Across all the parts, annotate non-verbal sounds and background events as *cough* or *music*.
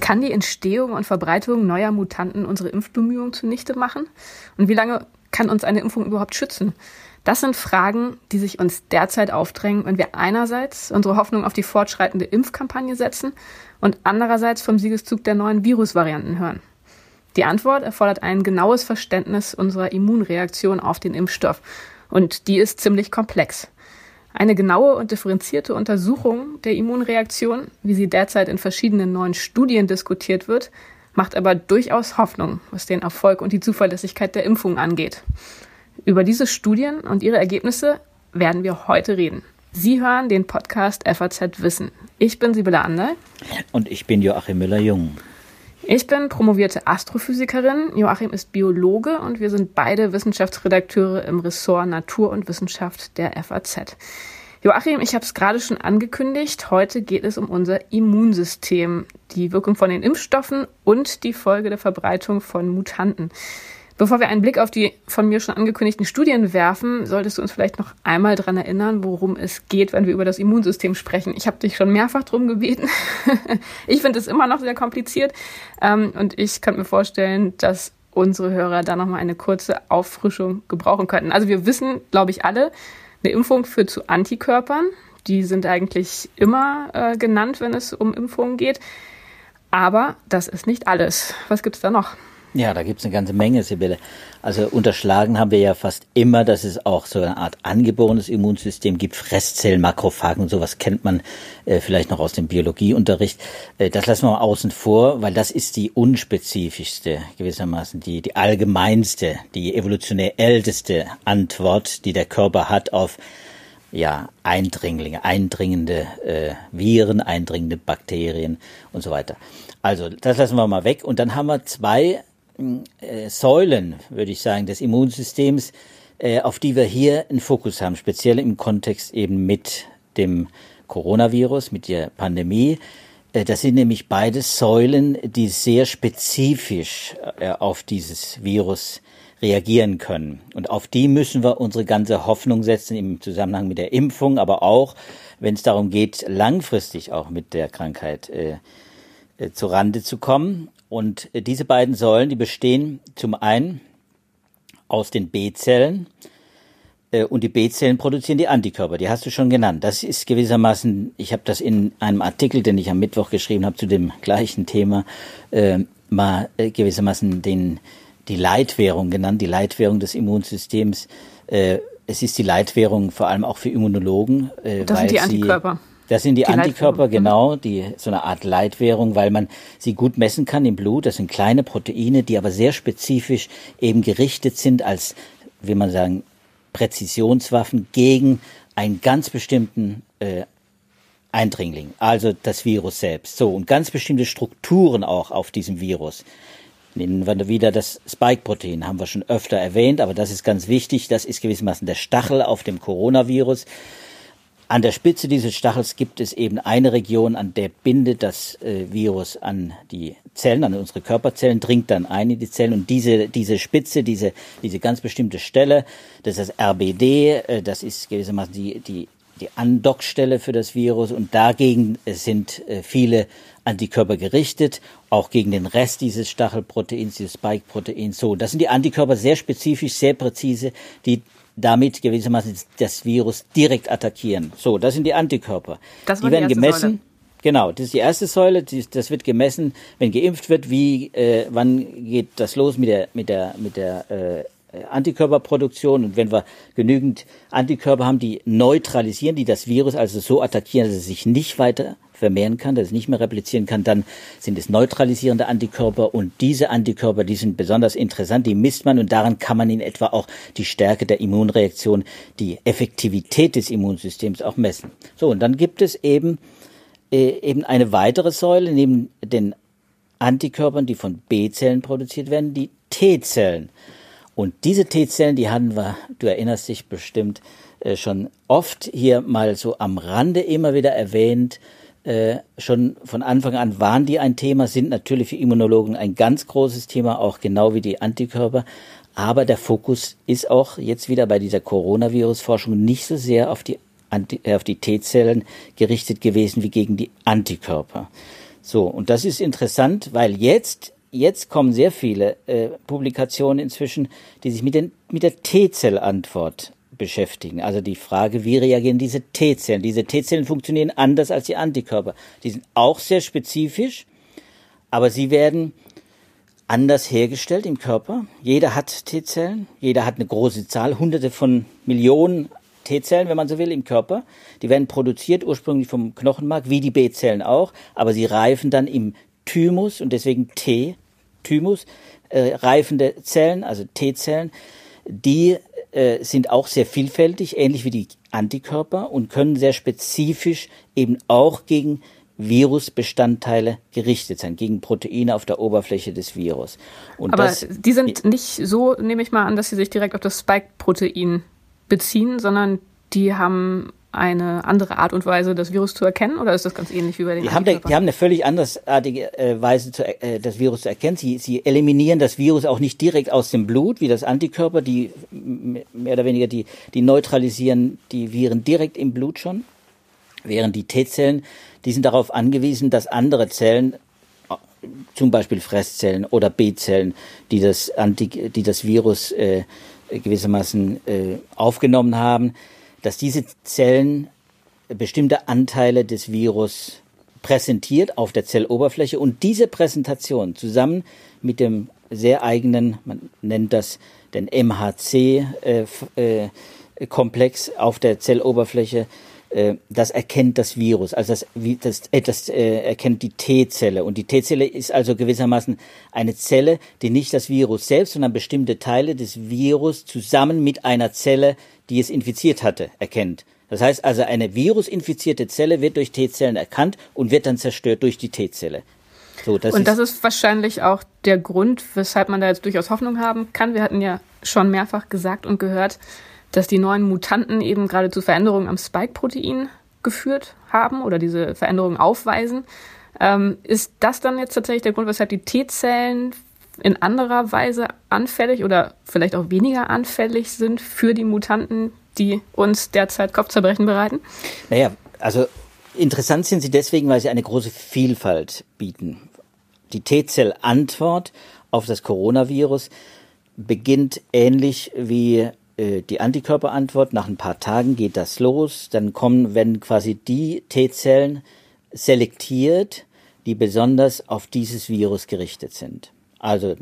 Kann die Entstehung und Verbreitung neuer Mutanten unsere Impfbemühungen zunichte machen? Und wie lange kann uns eine Impfung überhaupt schützen? Das sind Fragen, die sich uns derzeit aufdrängen, wenn wir einerseits unsere Hoffnung auf die fortschreitende Impfkampagne setzen und andererseits vom Siegeszug der neuen Virusvarianten hören. Die Antwort erfordert ein genaues Verständnis unserer Immunreaktion auf den Impfstoff. Und die ist ziemlich komplex. Eine genaue und differenzierte Untersuchung der Immunreaktion, wie sie derzeit in verschiedenen neuen Studien diskutiert wird, macht aber durchaus Hoffnung, was den Erfolg und die Zuverlässigkeit der Impfung angeht. Über diese Studien und ihre Ergebnisse werden wir heute reden. Sie hören den Podcast FAZ Wissen. Ich bin Sibylle Anderl. Und ich bin Joachim Müller-Jung. Ich bin promovierte Astrophysikerin, Joachim ist Biologe und wir sind beide Wissenschaftsredakteure im Ressort Natur und Wissenschaft der FAZ. Joachim, ich habe es gerade schon angekündigt, heute geht es um unser Immunsystem, die Wirkung von den Impfstoffen und die Folge der Verbreitung von Mutanten. Bevor wir einen Blick auf die von mir schon angekündigten Studien werfen, solltest du uns vielleicht noch einmal daran erinnern, worum es geht, wenn wir über das Immunsystem sprechen. Ich habe dich schon mehrfach drum gebeten. *laughs* ich finde es immer noch sehr kompliziert ähm, und ich könnte mir vorstellen, dass unsere Hörer da nochmal eine kurze Auffrischung gebrauchen könnten. Also wir wissen, glaube ich, alle, eine Impfung führt zu Antikörpern. Die sind eigentlich immer äh, genannt, wenn es um Impfungen geht. Aber das ist nicht alles. Was gibt es da noch? Ja, da gibt's eine ganze Menge, Sibylle. Also unterschlagen haben wir ja fast immer, dass es auch so eine Art angeborenes Immunsystem gibt, Fresszellen, Makrophagen und sowas kennt man äh, vielleicht noch aus dem Biologieunterricht. Äh, das lassen wir mal außen vor, weil das ist die unspezifischste, gewissermaßen die, die allgemeinste, die evolutionär älteste Antwort, die der Körper hat auf ja, Eindringlinge, eindringende äh, Viren, eindringende Bakterien und so weiter. Also, das lassen wir mal weg. Und dann haben wir zwei äh, Säulen, würde ich sagen, des Immunsystems, äh, auf die wir hier einen Fokus haben, speziell im Kontext eben mit dem Coronavirus, mit der Pandemie. Äh, das sind nämlich beide Säulen, die sehr spezifisch äh, auf dieses Virus reagieren können. Und auf die müssen wir unsere ganze Hoffnung setzen im Zusammenhang mit der Impfung, aber auch, wenn es darum geht, langfristig auch mit der Krankheit äh, äh, zu Rande zu kommen. Und äh, diese beiden Säulen, die bestehen zum einen aus den B-Zellen äh, und die B-Zellen produzieren die Antikörper, die hast du schon genannt. Das ist gewissermaßen, ich habe das in einem Artikel, den ich am Mittwoch geschrieben habe zu dem gleichen Thema, äh, mal äh, gewissermaßen den, die Leitwährung genannt, die Leitwährung des Immunsystems. Äh, es ist die Leitwährung vor allem auch für Immunologen. Äh, das sind die Antikörper. Sie, das sind die, die Antikörper, mhm. genau, die so eine Art Leitwährung, weil man sie gut messen kann im Blut. Das sind kleine Proteine, die aber sehr spezifisch eben gerichtet sind als, wie man sagen, Präzisionswaffen gegen einen ganz bestimmten äh, Eindringling, also das Virus selbst. So, und ganz bestimmte Strukturen auch auf diesem Virus. Nehmen wir wieder das Spike-Protein, haben wir schon öfter erwähnt, aber das ist ganz wichtig. Das ist gewissermaßen der Stachel auf dem Coronavirus. An der Spitze dieses Stachels gibt es eben eine Region, an der bindet das äh, Virus an die Zellen, an unsere Körperzellen, dringt dann ein in die Zellen und diese, diese Spitze, diese, diese ganz bestimmte Stelle, das ist das RBD, äh, das ist gewissermaßen die, die, die Andockstelle für das Virus und dagegen sind äh, viele Antikörper gerichtet, auch gegen den Rest dieses Stachelproteins, dieses Spike-Proteins. So, das sind die Antikörper sehr spezifisch, sehr präzise, die damit gewissermaßen das Virus direkt attackieren. So, das sind die Antikörper. Das die werden die gemessen. Säule. Genau, das ist die erste Säule. Das wird gemessen, wenn geimpft wird, wie, äh, wann geht das los mit der, mit der, mit der äh, Antikörperproduktion und wenn wir genügend Antikörper haben, die neutralisieren, die das Virus also so attackieren, dass es sich nicht weiter vermehren kann, dass es nicht mehr replizieren kann, dann sind es neutralisierende Antikörper und diese Antikörper, die sind besonders interessant, die misst man und daran kann man in etwa auch die Stärke der Immunreaktion, die Effektivität des Immunsystems auch messen. So, und dann gibt es eben, äh, eben eine weitere Säule neben den Antikörpern, die von B-Zellen produziert werden, die T-Zellen. Und diese T-Zellen, die hatten wir, du erinnerst dich bestimmt, äh, schon oft hier mal so am Rande immer wieder erwähnt, äh, schon von Anfang an waren die ein Thema, sind natürlich für Immunologen ein ganz großes Thema, auch genau wie die Antikörper. Aber der Fokus ist auch jetzt wieder bei dieser Coronavirus-Forschung nicht so sehr auf die Anti, äh, auf die T-Zellen gerichtet gewesen wie gegen die Antikörper. So, und das ist interessant, weil jetzt, jetzt kommen sehr viele äh, Publikationen inzwischen, die sich mit, den, mit der T-Zellantwort beschäftigen. Also die Frage, wie reagieren diese T-Zellen? Diese T-Zellen funktionieren anders als die Antikörper. Die sind auch sehr spezifisch, aber sie werden anders hergestellt im Körper. Jeder hat T-Zellen, jeder hat eine große Zahl, hunderte von Millionen T-Zellen, wenn man so will, im Körper. Die werden produziert ursprünglich vom Knochenmark, wie die B-Zellen auch, aber sie reifen dann im Thymus und deswegen T, Thymus, äh, reifende Zellen, also T-Zellen, die äh, sind auch sehr vielfältig, ähnlich wie die Antikörper und können sehr spezifisch eben auch gegen Virusbestandteile gerichtet sein, gegen Proteine auf der Oberfläche des Virus. Und Aber das, die sind nicht so, nehme ich mal an, dass sie sich direkt auf das Spike-Protein beziehen, sondern die haben eine andere Art und Weise, das Virus zu erkennen, oder ist das ganz ähnlich wie bei den die haben, die haben eine völlig andersartige äh, Weise, zu, äh, das Virus zu erkennen. Sie, sie eliminieren das Virus auch nicht direkt aus dem Blut, wie das Antikörper, die mehr oder weniger die, die neutralisieren die Viren direkt im Blut schon, während die T-Zellen, die sind darauf angewiesen, dass andere Zellen zum Beispiel Fresszellen oder B-Zellen, die das, Anti die das Virus äh, gewissermaßen äh, aufgenommen haben, dass diese Zellen bestimmte Anteile des Virus präsentiert auf der Zelloberfläche und diese Präsentation zusammen mit dem sehr eigenen, man nennt das den MHC-Komplex äh, äh, auf der Zelloberfläche, äh, das erkennt das Virus, also das, das, äh, das äh, erkennt die T-Zelle. Und die T-Zelle ist also gewissermaßen eine Zelle, die nicht das Virus selbst, sondern bestimmte Teile des Virus zusammen mit einer Zelle, die es infiziert hatte, erkennt. Das heißt also, eine virusinfizierte Zelle wird durch T-Zellen erkannt und wird dann zerstört durch die T-Zelle. So, das und das ist wahrscheinlich auch der Grund, weshalb man da jetzt durchaus Hoffnung haben kann. Wir hatten ja schon mehrfach gesagt und gehört, dass die neuen Mutanten eben gerade zu Veränderungen am Spike-Protein geführt haben oder diese Veränderungen aufweisen. Ähm, ist das dann jetzt tatsächlich der Grund, weshalb die T-Zellen in anderer Weise anfällig oder vielleicht auch weniger anfällig sind für die Mutanten, die uns derzeit Kopfzerbrechen bereiten? Naja, also interessant sind sie deswegen, weil sie eine große Vielfalt bieten. Die T-Zell-Antwort auf das Coronavirus beginnt ähnlich wie äh, die Antikörperantwort. Nach ein paar Tagen geht das los. Dann kommen, wenn quasi die T-Zellen selektiert, die besonders auf dieses Virus gerichtet sind. Also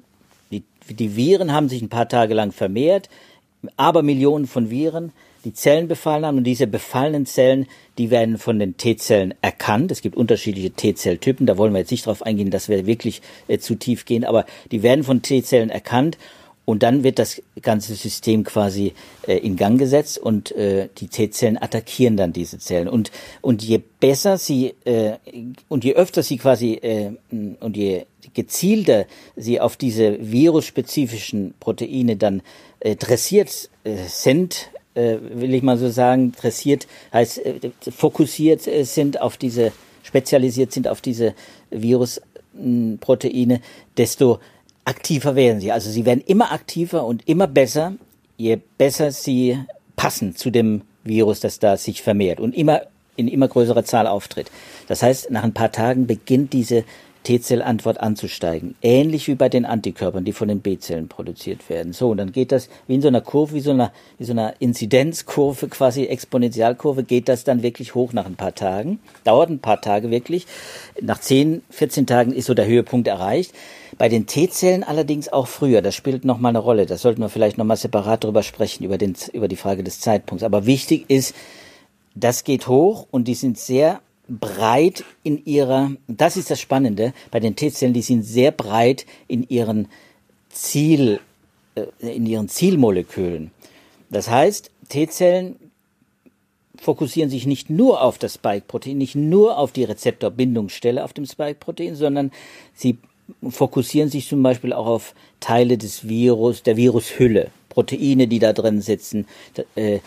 die, die Viren haben sich ein paar Tage lang vermehrt, aber Millionen von Viren, die Zellen befallen haben. Und diese befallenen Zellen, die werden von den T-Zellen erkannt. Es gibt unterschiedliche T-Zelltypen, da wollen wir jetzt nicht drauf eingehen, dass wir wirklich äh, zu tief gehen, aber die werden von T-Zellen erkannt und dann wird das ganze System quasi äh, in Gang gesetzt und äh, die T-Zellen attackieren dann diese Zellen. Und, und je besser sie äh, und je öfter sie quasi äh, und je gezielter sie auf diese virusspezifischen Proteine dann äh, dressiert äh, sind, äh, will ich mal so sagen, dressiert heißt äh, fokussiert äh, sind auf diese, spezialisiert sind auf diese Virusproteine, desto aktiver werden sie. Also sie werden immer aktiver und immer besser, je besser sie passen zu dem Virus, das da sich vermehrt und immer in immer größerer Zahl auftritt. Das heißt, nach ein paar Tagen beginnt diese T-Zellantwort anzusteigen. Ähnlich wie bei den Antikörpern, die von den B-Zellen produziert werden. So, und dann geht das wie in so einer Kurve, wie so einer, wie so einer Inzidenzkurve, quasi Exponentialkurve, geht das dann wirklich hoch nach ein paar Tagen. Dauert ein paar Tage wirklich. Nach 10, 14 Tagen ist so der Höhepunkt erreicht. Bei den T-Zellen allerdings auch früher. Das spielt nochmal eine Rolle. Das sollten wir vielleicht nochmal separat drüber sprechen, über, den, über die Frage des Zeitpunkts. Aber wichtig ist, das geht hoch und die sind sehr breit in ihrer, das ist das Spannende bei den T-Zellen, die sind sehr breit in ihren Ziel, äh, in ihren Zielmolekülen. Das heißt, T-Zellen fokussieren sich nicht nur auf das Spike-Protein, nicht nur auf die Rezeptorbindungsstelle auf dem Spike-Protein, sondern sie fokussieren sich zum Beispiel auch auf Teile des Virus, der Virushülle, Proteine, die da drin sitzen, äh,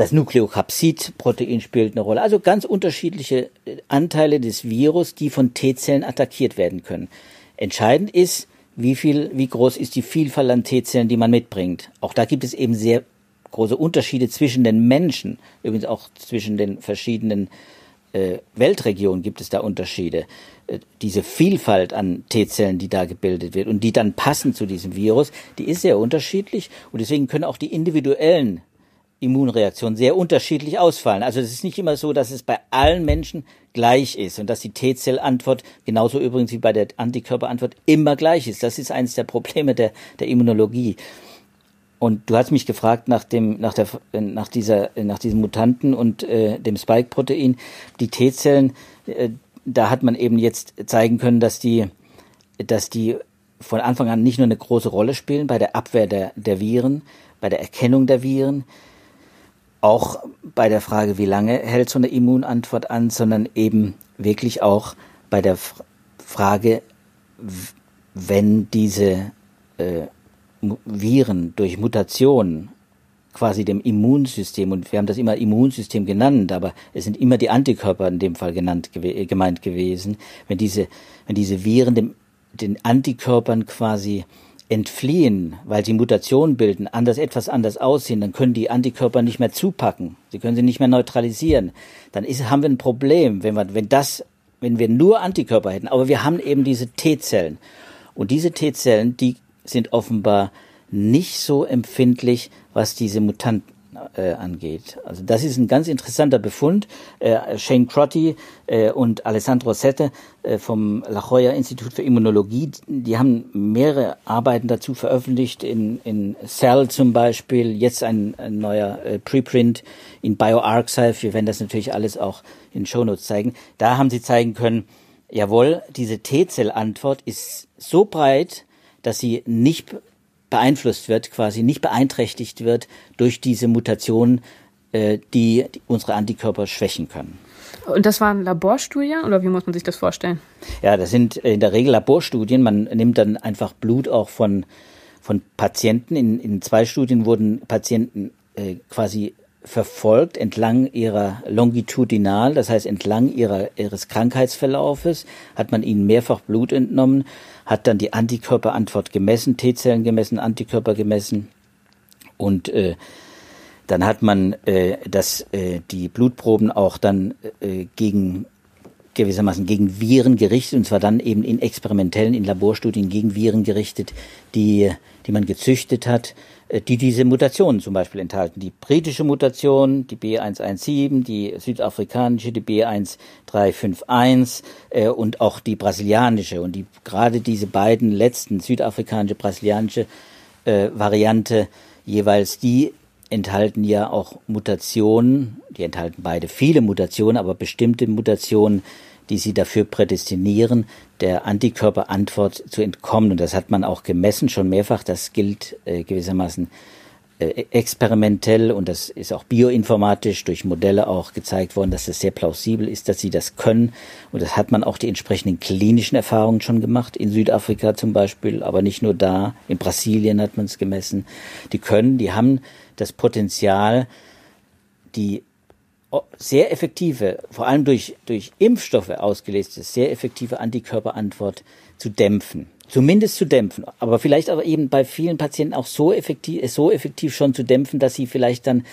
das Nukleokapsid-Protein spielt eine Rolle. Also ganz unterschiedliche äh, Anteile des Virus, die von T-Zellen attackiert werden können. Entscheidend ist, wie viel, wie groß ist die Vielfalt an T-Zellen, die man mitbringt. Auch da gibt es eben sehr große Unterschiede zwischen den Menschen, übrigens auch zwischen den verschiedenen äh, Weltregionen gibt es da Unterschiede. Äh, diese Vielfalt an T-Zellen, die da gebildet wird und die dann passen zu diesem Virus, die ist sehr unterschiedlich und deswegen können auch die individuellen Immunreaktionen sehr unterschiedlich ausfallen. Also es ist nicht immer so, dass es bei allen Menschen gleich ist und dass die T-Zellantwort, genauso übrigens wie bei der Antikörperantwort, immer gleich ist. Das ist eines der Probleme der, der Immunologie. Und du hast mich gefragt nach dem, nach der, nach dieser, nach diesem Mutanten und äh, dem Spike-Protein. Die T-Zellen, äh, da hat man eben jetzt zeigen können, dass die, dass die von Anfang an nicht nur eine große Rolle spielen bei der Abwehr der, der Viren, bei der Erkennung der Viren, auch bei der Frage, wie lange hält so eine Immunantwort an, sondern eben wirklich auch bei der Frage, wenn diese äh, Viren durch Mutationen quasi dem Immunsystem, und wir haben das immer Immunsystem genannt, aber es sind immer die Antikörper in dem Fall genannt, gemeint gewesen, wenn diese, wenn diese Viren dem, den Antikörpern quasi entfliehen, weil sie Mutationen bilden, anders etwas anders aussehen, dann können die Antikörper nicht mehr zupacken. Sie können sie nicht mehr neutralisieren. Dann ist, haben wir ein Problem, wenn wir, wenn das, wenn wir nur Antikörper hätten. Aber wir haben eben diese T-Zellen. Und diese T-Zellen, die sind offenbar nicht so empfindlich, was diese Mutanten äh, angeht. Also das ist ein ganz interessanter Befund. Äh, Shane Crotty äh, und Alessandro Sette äh, vom La Jolla Institut für Immunologie, die haben mehrere Arbeiten dazu veröffentlicht, in, in Cell zum Beispiel, jetzt ein, ein neuer äh, Preprint in BioArchive, wir werden das natürlich alles auch in Shownotes zeigen. Da haben sie zeigen können, jawohl, diese T-Zell-Antwort ist so breit, dass sie nicht beeinflusst wird, quasi nicht beeinträchtigt wird durch diese Mutationen, äh, die, die unsere Antikörper schwächen können. Und das waren Laborstudien oder wie muss man sich das vorstellen? Ja, das sind in der Regel Laborstudien. Man nimmt dann einfach Blut auch von, von Patienten. In, in zwei Studien wurden Patienten äh, quasi verfolgt entlang ihrer longitudinal, das heißt entlang ihrer, ihres Krankheitsverlaufes, hat man ihnen mehrfach Blut entnommen, hat dann die Antikörperantwort gemessen, T-Zellen gemessen, Antikörper gemessen und äh, dann hat man äh, das, äh, die Blutproben auch dann äh, gegen gewissermaßen gegen Viren gerichtet, und zwar dann eben in experimentellen, in Laborstudien gegen Viren gerichtet, die, die man gezüchtet hat, äh, die diese Mutationen zum Beispiel enthalten. Die britische Mutation, die B117, die südafrikanische, die B1351 äh, und auch die brasilianische. Und die, gerade diese beiden letzten, südafrikanische, brasilianische äh, Variante, jeweils die enthalten ja auch Mutationen, die enthalten beide viele Mutationen, aber bestimmte Mutationen, die sie dafür prädestinieren, der Antikörperantwort zu entkommen. Und das hat man auch gemessen, schon mehrfach. Das gilt äh, gewissermaßen äh, experimentell und das ist auch bioinformatisch durch Modelle auch gezeigt worden, dass das sehr plausibel ist, dass sie das können. Und das hat man auch die entsprechenden klinischen Erfahrungen schon gemacht, in Südafrika zum Beispiel, aber nicht nur da, in Brasilien hat man es gemessen. Die können, die haben das Potenzial, die sehr effektive, vor allem durch, durch Impfstoffe ausgelöste, sehr effektive Antikörperantwort zu dämpfen. Zumindest zu dämpfen. Aber vielleicht aber eben bei vielen Patienten auch so effektiv, so effektiv schon zu dämpfen, dass sie vielleicht dann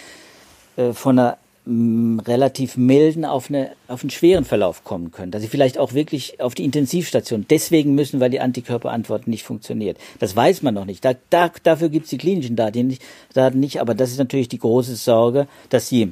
äh, von einer mh, relativ milden auf, eine, auf einen schweren Verlauf kommen können. Dass sie vielleicht auch wirklich auf die Intensivstation deswegen müssen, weil die Antikörperantwort nicht funktioniert. Das weiß man noch nicht. Da, da, dafür gibt es die klinischen Daten nicht, Daten nicht. Aber das ist natürlich die große Sorge, dass sie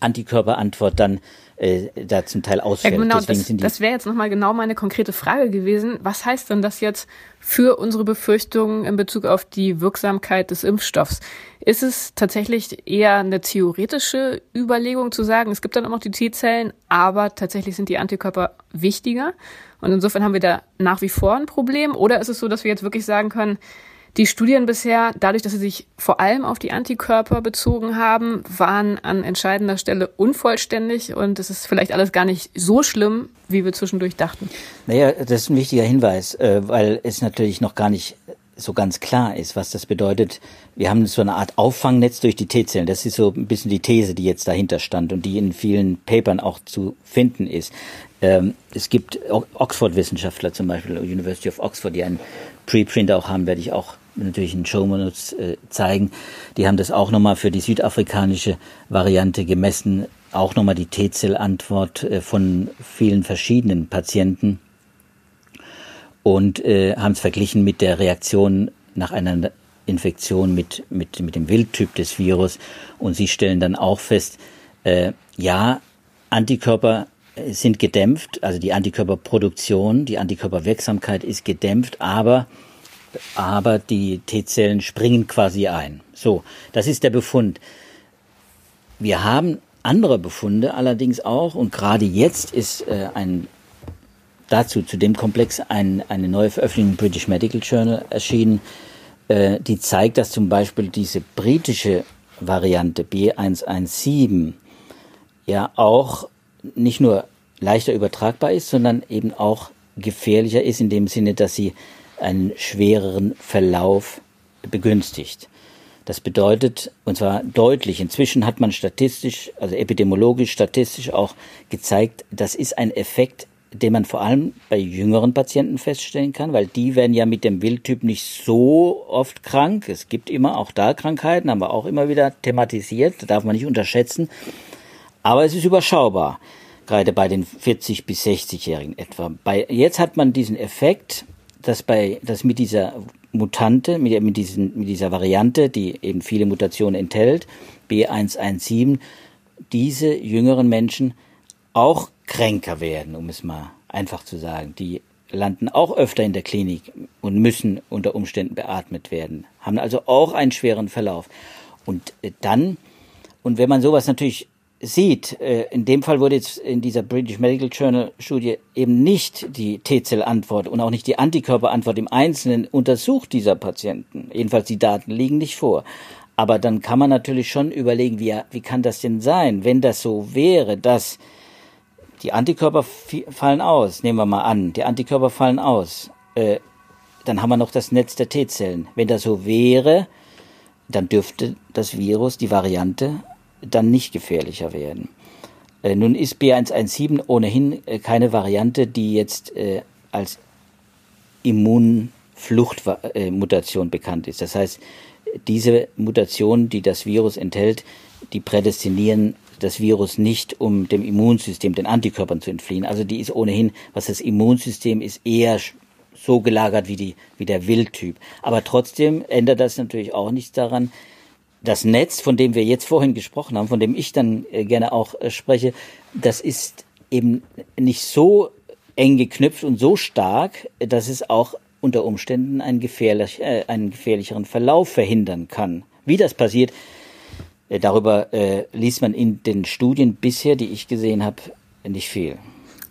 Antikörperantwort dann äh, da zum Teil ausfällt. Ja, genau, das, das wäre jetzt nochmal genau meine konkrete Frage gewesen. Was heißt denn das jetzt für unsere Befürchtungen in Bezug auf die Wirksamkeit des Impfstoffs? Ist es tatsächlich eher eine theoretische Überlegung zu sagen, es gibt dann auch noch die T-Zellen, aber tatsächlich sind die Antikörper wichtiger? Und insofern haben wir da nach wie vor ein Problem? Oder ist es so, dass wir jetzt wirklich sagen können, die Studien bisher, dadurch, dass sie sich vor allem auf die Antikörper bezogen haben, waren an entscheidender Stelle unvollständig und es ist vielleicht alles gar nicht so schlimm, wie wir zwischendurch dachten. Naja, das ist ein wichtiger Hinweis, äh, weil es natürlich noch gar nicht so ganz klar ist, was das bedeutet. Wir haben so eine Art Auffangnetz durch die T-Zellen. Das ist so ein bisschen die These, die jetzt dahinter stand und die in vielen Papern auch zu finden ist. Ähm, es gibt Oxford-Wissenschaftler zum Beispiel, University of Oxford, die einen Preprint auch haben, werde ich auch natürlich in Shownotes äh, zeigen. Die haben das auch nochmal für die südafrikanische Variante gemessen, auch nochmal die T-Zell-Antwort äh, von vielen verschiedenen Patienten und äh, haben es verglichen mit der Reaktion nach einer Infektion mit, mit, mit dem Wildtyp des Virus. Und sie stellen dann auch fest, äh, ja, Antikörper sind gedämpft, also die Antikörperproduktion, die Antikörperwirksamkeit ist gedämpft, aber, aber die T-Zellen springen quasi ein. So, das ist der Befund. Wir haben andere Befunde allerdings auch und gerade jetzt ist äh, ein dazu zu dem Komplex ein, eine neue Veröffentlichung im British Medical Journal erschienen, äh, die zeigt, dass zum Beispiel diese britische Variante B117 ja auch nicht nur leichter übertragbar ist, sondern eben auch gefährlicher ist in dem Sinne, dass sie einen schwereren Verlauf begünstigt. Das bedeutet, und zwar deutlich, inzwischen hat man statistisch, also epidemiologisch, statistisch auch gezeigt, das ist ein Effekt, den man vor allem bei jüngeren Patienten feststellen kann, weil die werden ja mit dem Wildtyp nicht so oft krank. Es gibt immer auch da Krankheiten, haben wir auch immer wieder thematisiert, darf man nicht unterschätzen. Aber es ist überschaubar, gerade bei den 40 bis 60-Jährigen etwa. Bei, jetzt hat man diesen Effekt, dass bei, dass mit dieser Mutante, mit, mit, diesen, mit dieser Variante, die eben viele Mutationen enthält, B117, diese jüngeren Menschen auch kränker werden, um es mal einfach zu sagen. Die landen auch öfter in der Klinik und müssen unter Umständen beatmet werden, haben also auch einen schweren Verlauf. Und äh, dann, und wenn man sowas natürlich sieht, äh, in dem Fall wurde jetzt in dieser British Medical Journal Studie eben nicht die T-Zell-Antwort und auch nicht die Antikörperantwort im Einzelnen untersucht dieser Patienten. Jedenfalls die Daten liegen nicht vor. Aber dann kann man natürlich schon überlegen, wie, wie kann das denn sein, wenn das so wäre, dass die Antikörper fallen aus, nehmen wir mal an, die Antikörper fallen aus. Äh, dann haben wir noch das Netz der T-Zellen. Wenn das so wäre, dann dürfte das Virus, die Variante, dann nicht gefährlicher werden. Äh, nun ist B117 ohnehin äh, keine Variante, die jetzt äh, als Immunfluchtmutation bekannt ist. Das heißt, diese Mutationen, die das Virus enthält, die prädestinieren das Virus nicht, um dem Immunsystem, den Antikörpern zu entfliehen. Also die ist ohnehin, was das Immunsystem ist, eher so gelagert wie, die, wie der Wildtyp. Aber trotzdem ändert das natürlich auch nichts daran, das Netz, von dem wir jetzt vorhin gesprochen haben, von dem ich dann äh, gerne auch äh, spreche, das ist eben nicht so eng geknüpft und so stark, dass es auch unter Umständen einen, gefährlich, äh, einen gefährlicheren Verlauf verhindern kann. Wie das passiert, äh, darüber äh, liest man in den Studien bisher, die ich gesehen habe, nicht viel.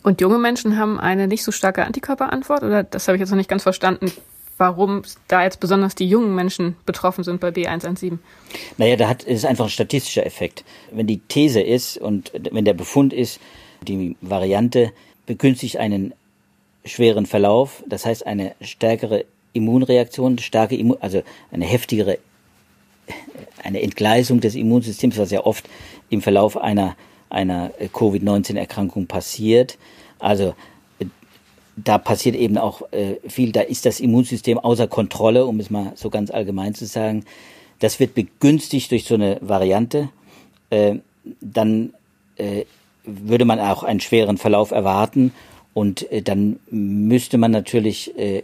Und junge Menschen haben eine nicht so starke Antikörperantwort? Oder das habe ich jetzt noch nicht ganz verstanden, warum da jetzt besonders die jungen Menschen betroffen sind bei B117? Naja, da hat, ist einfach ein statistischer Effekt. Wenn die These ist und wenn der Befund ist, die Variante begünstigt einen schweren Verlauf, das heißt eine stärkere Immunreaktion, starke Immun, also eine heftigere eine Entgleisung des Immunsystems, was ja oft im Verlauf einer, einer Covid-19-Erkrankung passiert. Also da passiert eben auch äh, viel, da ist das Immunsystem außer Kontrolle, um es mal so ganz allgemein zu sagen. Das wird begünstigt durch so eine Variante. Äh, dann äh, würde man auch einen schweren Verlauf erwarten und äh, dann müsste man natürlich äh,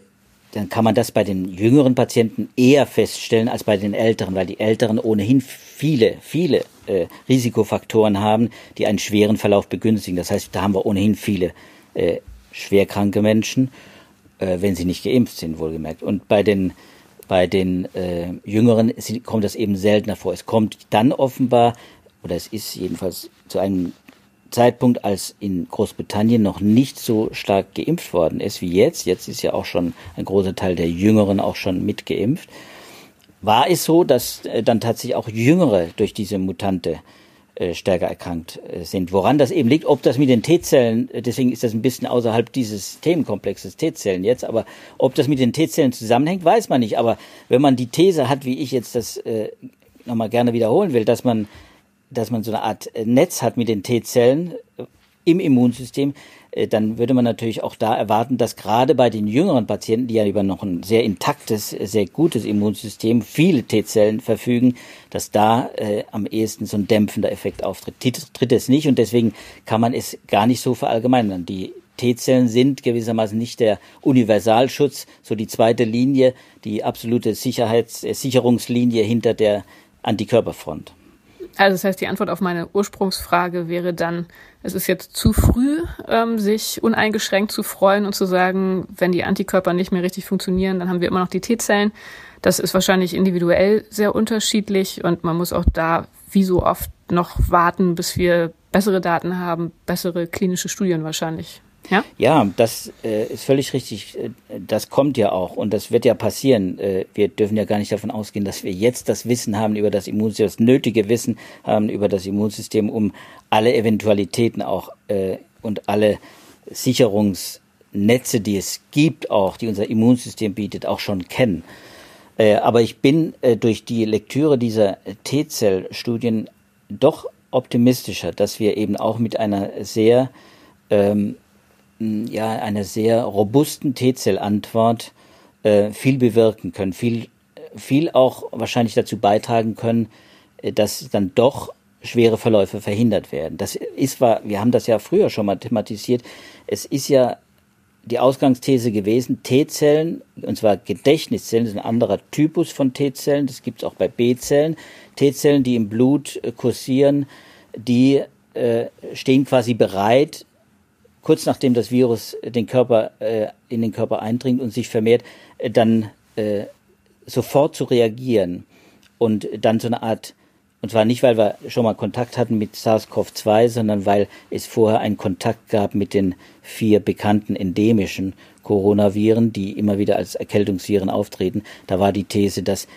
dann kann man das bei den jüngeren Patienten eher feststellen als bei den älteren, weil die älteren ohnehin viele, viele äh, Risikofaktoren haben, die einen schweren Verlauf begünstigen. Das heißt, da haben wir ohnehin viele schwerkranke Menschen, äh, wenn sie nicht geimpft sind, wohlgemerkt. Und bei den bei den äh, Jüngeren kommt das eben seltener vor. Es kommt dann offenbar, oder es ist jedenfalls zu einem Zeitpunkt, als in Großbritannien noch nicht so stark geimpft worden ist wie jetzt, jetzt ist ja auch schon ein großer Teil der Jüngeren auch schon mitgeimpft, war es so, dass äh, dann tatsächlich auch Jüngere durch diese Mutante stärker erkrankt äh, sind. Woran das eben liegt, ob das mit den T-Zellen, deswegen ist das ein bisschen außerhalb dieses Themenkomplexes T-Zellen jetzt, aber ob das mit den T-Zellen zusammenhängt, weiß man nicht. Aber wenn man die These hat, wie ich jetzt das äh, nochmal gerne wiederholen will, dass man dass man so eine Art äh, Netz hat mit den T-Zellen äh, im Immunsystem, äh, dann würde man natürlich auch da erwarten, dass gerade bei den jüngeren Patienten, die ja über noch ein sehr intaktes, sehr gutes Immunsystem, viele T-Zellen verfügen, dass da äh, am ehesten so ein dämpfender Effekt auftritt. Tritt, tritt es nicht und deswegen kann man es gar nicht so verallgemeinern. Die T-Zellen sind gewissermaßen nicht der Universalschutz, so die zweite Linie, die absolute Sicherheits äh, Sicherungslinie hinter der Antikörperfront. Also das heißt, die Antwort auf meine Ursprungsfrage wäre dann, es ist jetzt zu früh, ähm, sich uneingeschränkt zu freuen und zu sagen, wenn die Antikörper nicht mehr richtig funktionieren, dann haben wir immer noch die T-Zellen. Das ist wahrscheinlich individuell sehr unterschiedlich und man muss auch da wie so oft noch warten, bis wir bessere Daten haben, bessere klinische Studien wahrscheinlich. Ja, ja das äh, ist völlig richtig. Äh, das kommt ja auch und das wird ja passieren. Äh, wir dürfen ja gar nicht davon ausgehen, dass wir jetzt das Wissen haben über das Immunsystem, das nötige Wissen haben über das Immunsystem, um alle Eventualitäten auch äh, und alle Sicherungsnetze, die es gibt, auch die unser Immunsystem bietet, auch schon kennen. Äh, aber ich bin durch die Lektüre dieser T-Zell-Studien doch optimistischer, dass wir eben auch mit einer sehr ähm, ja, einer sehr robusten T-Zell-Antwort äh, viel bewirken können, viel, viel auch wahrscheinlich dazu beitragen können, äh, dass dann doch schwere Verläufe verhindert werden. Das ist war, wir haben das ja früher schon mal thematisiert. Es ist ja die Ausgangsthese gewesen, T-Zellen, und zwar Gedächtniszellen, das ist ein anderer Typus von T-Zellen, das gibt es auch bei B-Zellen. T-Zellen, die im Blut äh, kursieren, die äh, stehen quasi bereit, kurz nachdem das Virus den Körper, äh, in den Körper eindringt und sich vermehrt, äh, dann äh, sofort zu reagieren und dann so eine Art, und zwar nicht, weil wir schon mal Kontakt hatten mit SARS-CoV-2, sondern weil es vorher einen Kontakt gab mit den vier bekannten endemischen Coronaviren, die immer wieder als Erkältungsviren auftreten. Da war die These, dass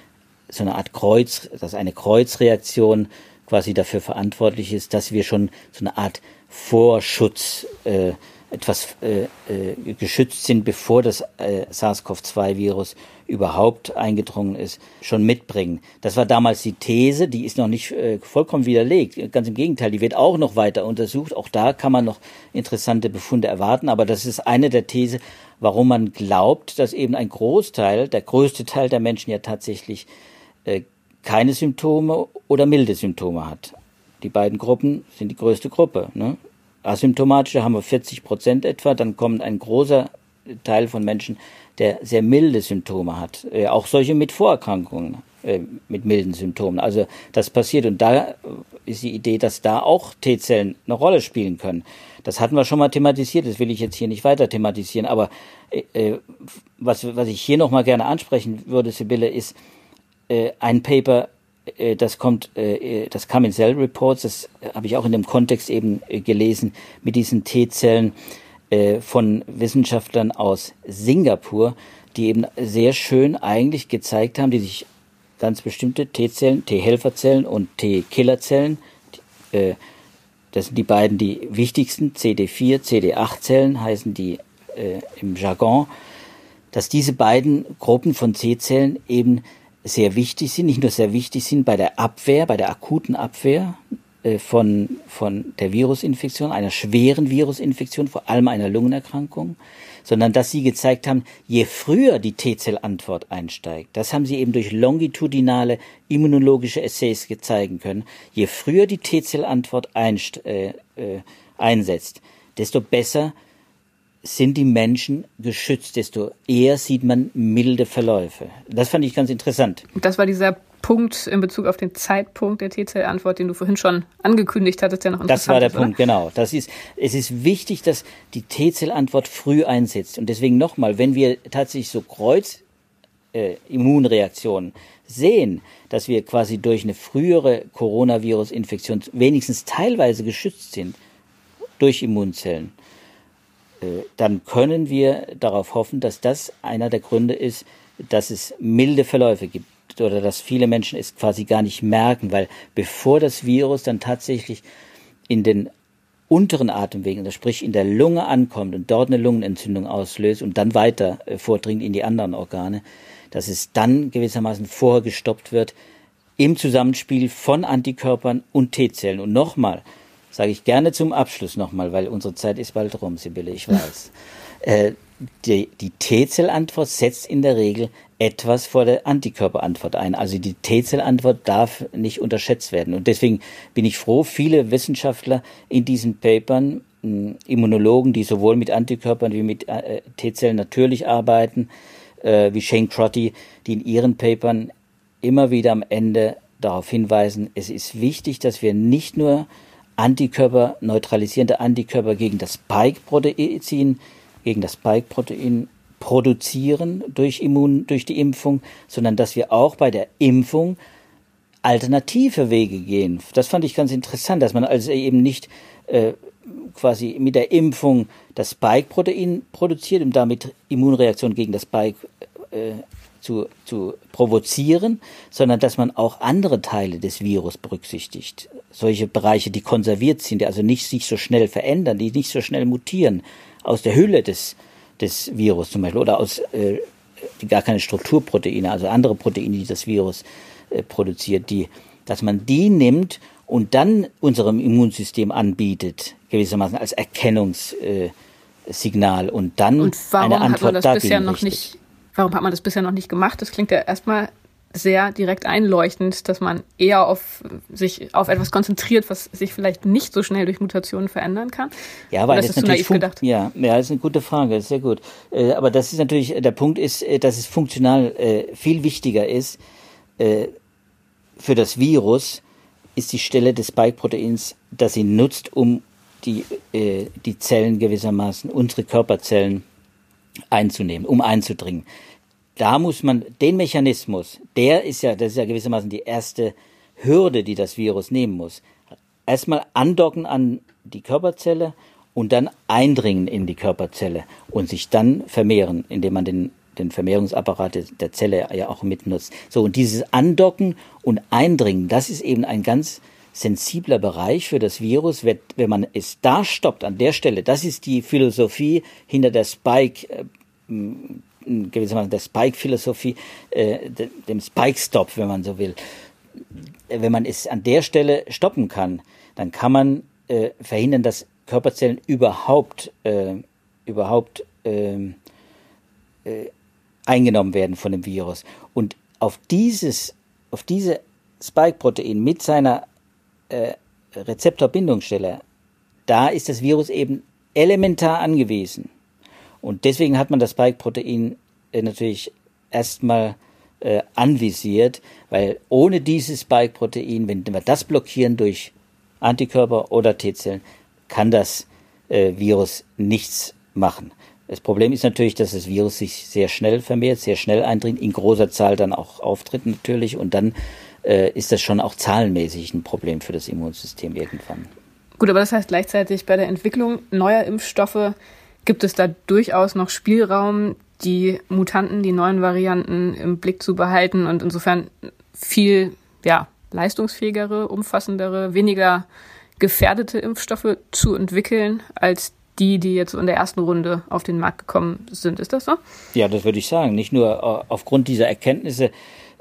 so eine Art Kreuz, dass eine Kreuzreaktion quasi dafür verantwortlich ist, dass wir schon so eine Art Vorschutz äh, etwas äh, äh, geschützt sind, bevor das äh, SARS-CoV-2-Virus überhaupt eingedrungen ist, schon mitbringen. Das war damals die These, die ist noch nicht äh, vollkommen widerlegt. Ganz im Gegenteil, die wird auch noch weiter untersucht. Auch da kann man noch interessante Befunde erwarten. Aber das ist eine der These, warum man glaubt, dass eben ein Großteil, der größte Teil der Menschen ja tatsächlich äh, keine Symptome oder milde Symptome hat. Die beiden Gruppen sind die größte Gruppe. Ne? Asymptomatische haben wir 40 Prozent etwa, dann kommt ein großer Teil von Menschen, der sehr milde Symptome hat. Äh, auch solche mit Vorerkrankungen, äh, mit milden Symptomen. Also das passiert und da ist die Idee, dass da auch T-Zellen eine Rolle spielen können. Das hatten wir schon mal thematisiert, das will ich jetzt hier nicht weiter thematisieren, aber äh, äh was, was ich hier nochmal gerne ansprechen würde, Sibylle, ist äh, ein Paper äh, das kommt, äh, das kam in Cell Reports, das habe ich auch in dem Kontext eben äh, gelesen, mit diesen T-Zellen von Wissenschaftlern aus Singapur, die eben sehr schön eigentlich gezeigt haben, die sich ganz bestimmte T-Zellen, T-Helferzellen und T-Killerzellen, das sind die beiden die wichtigsten, CD4, CD8-Zellen heißen die im Jargon, dass diese beiden Gruppen von T-Zellen eben sehr wichtig sind, nicht nur sehr wichtig sind bei der Abwehr, bei der akuten Abwehr äh, von, von der Virusinfektion, einer schweren Virusinfektion, vor allem einer Lungenerkrankung, sondern dass sie gezeigt haben, je früher die T-Zell-Antwort einsteigt, das haben sie eben durch longitudinale immunologische Essays zeigen können, je früher die T-Zell-Antwort äh, äh, einsetzt, desto besser sind die Menschen geschützt, desto eher sieht man milde Verläufe. Das fand ich ganz interessant. Das war dieser Punkt in Bezug auf den Zeitpunkt der T-Zell-Antwort, den du vorhin schon angekündigt hattest, der noch interessant Das war der ist, Punkt, genau. Das ist, es ist wichtig, dass die T-Zell-Antwort früh einsetzt. Und deswegen nochmal, wenn wir tatsächlich so Kreuz-Immunreaktionen äh, sehen, dass wir quasi durch eine frühere Coronavirus-Infektion wenigstens teilweise geschützt sind durch Immunzellen, dann können wir darauf hoffen, dass das einer der Gründe ist, dass es milde Verläufe gibt oder dass viele Menschen es quasi gar nicht merken, weil bevor das Virus dann tatsächlich in den unteren Atemwegen, also sprich in der Lunge ankommt und dort eine Lungenentzündung auslöst und dann weiter äh, vordringt in die anderen Organe, dass es dann gewissermaßen vorgestoppt wird im Zusammenspiel von Antikörpern und T-Zellen. Und nochmal, sage ich gerne zum Abschluss nochmal, weil unsere Zeit ist bald rum, Sibylle, ich weiß. *laughs* äh, die, die T-Zellantwort setzt in der Regel etwas vor der Antikörperantwort ein. Also die T-Zellantwort darf nicht unterschätzt werden. Und deswegen bin ich froh, viele Wissenschaftler in diesen Papern, hm, Immunologen, die sowohl mit Antikörpern wie mit äh, T-Zellen natürlich arbeiten, äh, wie Shane Crotty, die in ihren Papern immer wieder am Ende darauf hinweisen, es ist wichtig, dass wir nicht nur Antikörper, neutralisierende Antikörper gegen das Spike-Protein, gegen das Spike-Protein produzieren durch Immun, durch die Impfung, sondern dass wir auch bei der Impfung alternative Wege gehen. Das fand ich ganz interessant, dass man also eben nicht äh, quasi mit der Impfung das Spike-Protein produziert, um damit Immunreaktion gegen das Spike äh, zu, zu provozieren, sondern dass man auch andere Teile des Virus berücksichtigt. Solche Bereiche, die konserviert sind, die also nicht sich so schnell verändern, die nicht so schnell mutieren, aus der Hülle des, des Virus zum Beispiel oder aus äh, die gar keine Strukturproteine, also andere Proteine, die das Virus äh, produziert, die, dass man die nimmt und dann unserem Immunsystem anbietet, gewissermaßen als Erkennungssignal äh, und dann und eine Antwort hat man das bisher noch nicht Warum hat man das bisher noch nicht gemacht? Das klingt ja erstmal sehr direkt einleuchtend, dass man eher auf sich auf etwas konzentriert, was sich vielleicht nicht so schnell durch Mutationen verändern kann. Ja, weil das ist natürlich gedacht. Ja, ja, das ist eine gute Frage, sehr gut. Äh, aber das ist natürlich der Punkt ist, äh, dass es funktional äh, viel wichtiger ist für das Virus ist die Stelle des Spike-Proteins, das sie nutzt, um die die Zellen gewissermaßen unsere Körperzellen einzunehmen, um einzudringen. Da muss man den Mechanismus, der ist ja, das ist ja gewissermaßen die erste Hürde, die das Virus nehmen muss. Erstmal andocken an die Körperzelle und dann eindringen in die Körperzelle und sich dann vermehren, indem man den, den Vermehrungsapparat der Zelle ja auch mitnutzt. So, und dieses Andocken und Eindringen, das ist eben ein ganz sensibler Bereich für das Virus, wenn man es da stoppt, an der Stelle, das ist die Philosophie hinter der Spike, äh, gewissermaßen der Spike-Philosophie, äh, dem Spike-Stop, wenn man so will. Wenn man es an der Stelle stoppen kann, dann kann man äh, verhindern, dass Körperzellen überhaupt, äh, überhaupt ähm, äh, eingenommen werden von dem Virus. Und auf dieses, auf diese Spike-Protein mit seiner äh, Rezeptorbindungsstelle, da ist das Virus eben elementar angewiesen. Und deswegen hat man das Spike-Protein äh, natürlich erstmal äh, anvisiert, weil ohne dieses Spike-Protein, wenn wir das blockieren durch Antikörper oder T-Zellen, kann das äh, Virus nichts machen. Das Problem ist natürlich, dass das Virus sich sehr schnell vermehrt, sehr schnell eindringt, in großer Zahl dann auch auftritt natürlich und dann äh, ist das schon auch zahlenmäßig ein Problem für das Immunsystem irgendwann. Gut, aber das heißt gleichzeitig bei der Entwicklung neuer Impfstoffe gibt es da durchaus noch Spielraum, die Mutanten, die neuen Varianten im Blick zu behalten und insofern viel ja, leistungsfähigere, umfassendere, weniger gefährdete Impfstoffe zu entwickeln als die, die jetzt in der ersten Runde auf den Markt gekommen sind. Ist das so? Ja, das würde ich sagen. Nicht nur äh, aufgrund dieser Erkenntnisse,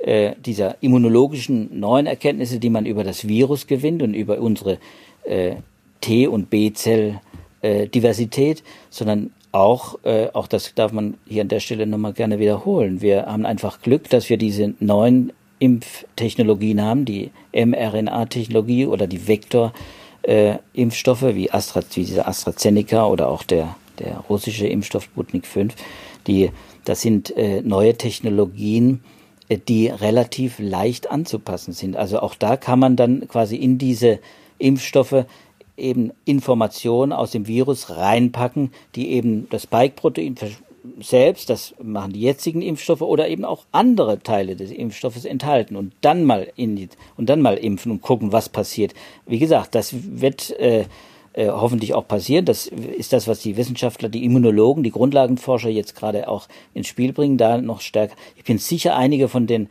äh, dieser immunologischen neuen Erkenntnisse, die man über das Virus gewinnt und über unsere äh, T- und B-Zell-Diversität, äh, sondern auch, äh, auch das darf man hier an der Stelle nochmal gerne wiederholen. Wir haben einfach Glück, dass wir diese neuen Impftechnologien haben, die mRNA-Technologie oder die Vektor-Impfstoffe äh, wie, Astra, wie diese AstraZeneca oder auch der, der russische Impfstoff Sputnik 5. Die, das sind äh, neue Technologien, die relativ leicht anzupassen sind. Also auch da kann man dann quasi in diese Impfstoffe eben Informationen aus dem Virus reinpacken, die eben das Spike-Protein selbst, das machen die jetzigen Impfstoffe oder eben auch andere Teile des Impfstoffes enthalten und dann mal in die, und dann mal impfen und gucken, was passiert. Wie gesagt, das wird äh, äh, hoffentlich auch passieren. Das ist das, was die Wissenschaftler, die Immunologen, die Grundlagenforscher jetzt gerade auch ins Spiel bringen, da noch stärker. Ich bin sicher, einige von den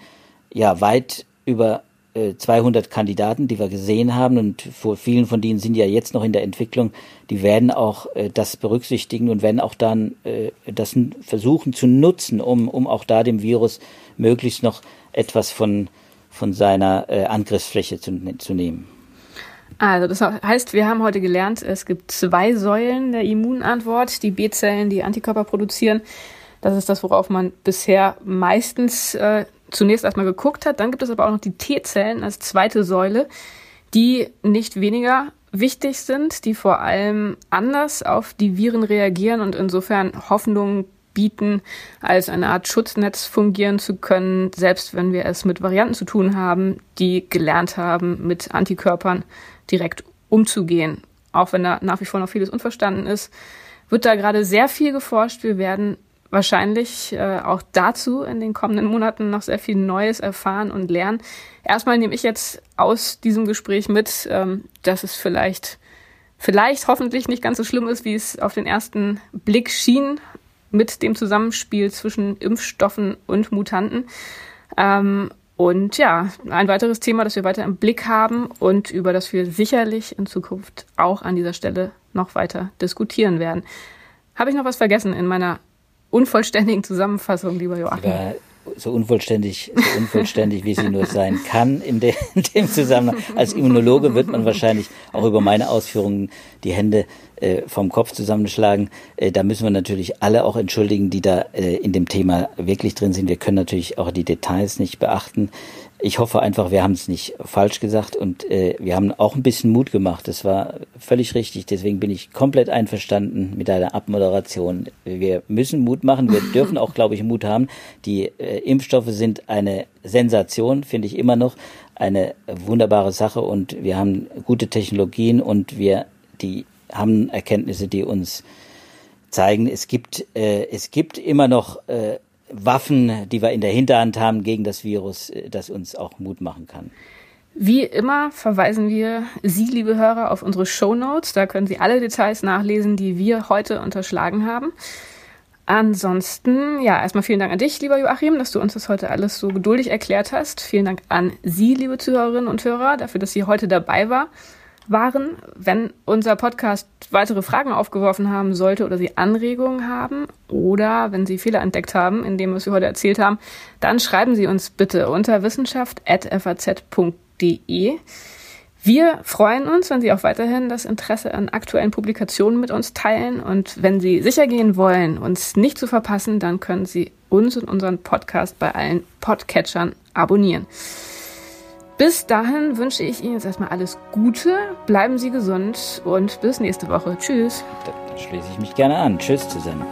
ja weit über 200 äh, Kandidaten, die wir gesehen haben, und vor vielen von denen sind ja jetzt noch in der Entwicklung, die werden auch äh, das berücksichtigen und werden auch dann äh, das versuchen zu nutzen, um, um auch da dem Virus möglichst noch etwas von, von seiner äh, Angriffsfläche zu, zu nehmen. Also das heißt, wir haben heute gelernt, es gibt zwei Säulen der Immunantwort, die B-Zellen, die Antikörper produzieren. Das ist das, worauf man bisher meistens äh, zunächst erstmal geguckt hat. Dann gibt es aber auch noch die T-Zellen als zweite Säule, die nicht weniger wichtig sind, die vor allem anders auf die Viren reagieren und insofern Hoffnung bieten, als eine Art Schutznetz fungieren zu können, selbst wenn wir es mit Varianten zu tun haben, die gelernt haben, mit Antikörpern direkt umzugehen. Auch wenn da nach wie vor noch vieles unverstanden ist, wird da gerade sehr viel geforscht. Wir werden wahrscheinlich äh, auch dazu in den kommenden Monaten noch sehr viel Neues erfahren und lernen. Erstmal nehme ich jetzt aus diesem Gespräch mit, ähm, dass es vielleicht, vielleicht hoffentlich nicht ganz so schlimm ist, wie es auf den ersten Blick schien mit dem Zusammenspiel zwischen Impfstoffen und Mutanten. Ähm, und ja, ein weiteres Thema, das wir weiter im Blick haben und über das wir sicherlich in Zukunft auch an dieser Stelle noch weiter diskutieren werden. Habe ich noch was vergessen in meiner unvollständigen Zusammenfassung, lieber Joachim? Ja, so unvollständig, so unvollständig, wie sie nur sein kann in, de, in dem Zusammenhang. Als Immunologe wird man wahrscheinlich auch über meine Ausführungen die Hände äh, vom Kopf zusammenschlagen. Äh, da müssen wir natürlich alle auch entschuldigen, die da äh, in dem Thema wirklich drin sind. Wir können natürlich auch die Details nicht beachten. Ich hoffe einfach, wir haben es nicht falsch gesagt und äh, wir haben auch ein bisschen Mut gemacht. Das war völlig richtig. Deswegen bin ich komplett einverstanden mit deiner Abmoderation. Wir müssen Mut machen. Wir *laughs* dürfen auch, glaube ich, Mut haben. Die äh, Impfstoffe sind eine Sensation, finde ich immer noch eine wunderbare Sache und wir haben gute Technologien und wir die haben Erkenntnisse, die uns zeigen, es gibt äh, es gibt immer noch äh, Waffen, die wir in der Hinterhand haben gegen das Virus, äh, das uns auch Mut machen kann. Wie immer verweisen wir Sie, liebe Hörer, auf unsere Show Notes. Da können Sie alle Details nachlesen, die wir heute unterschlagen haben. Ansonsten, ja, erstmal vielen Dank an dich, lieber Joachim, dass du uns das heute alles so geduldig erklärt hast. Vielen Dank an Sie, liebe Zuhörerinnen und Hörer, dafür, dass Sie heute dabei war waren. Wenn unser Podcast weitere Fragen aufgeworfen haben sollte oder Sie Anregungen haben oder wenn Sie Fehler entdeckt haben in dem, was wir heute erzählt haben, dann schreiben Sie uns bitte unter wissenschaft.faz.de. Wir freuen uns, wenn Sie auch weiterhin das Interesse an aktuellen Publikationen mit uns teilen. Und wenn Sie sicher gehen wollen, uns nicht zu verpassen, dann können Sie uns und unseren Podcast bei allen Podcatchern abonnieren. Bis dahin wünsche ich Ihnen jetzt erstmal alles Gute, bleiben Sie gesund und bis nächste Woche. Tschüss. Da schließe ich mich gerne an. Tschüss zusammen.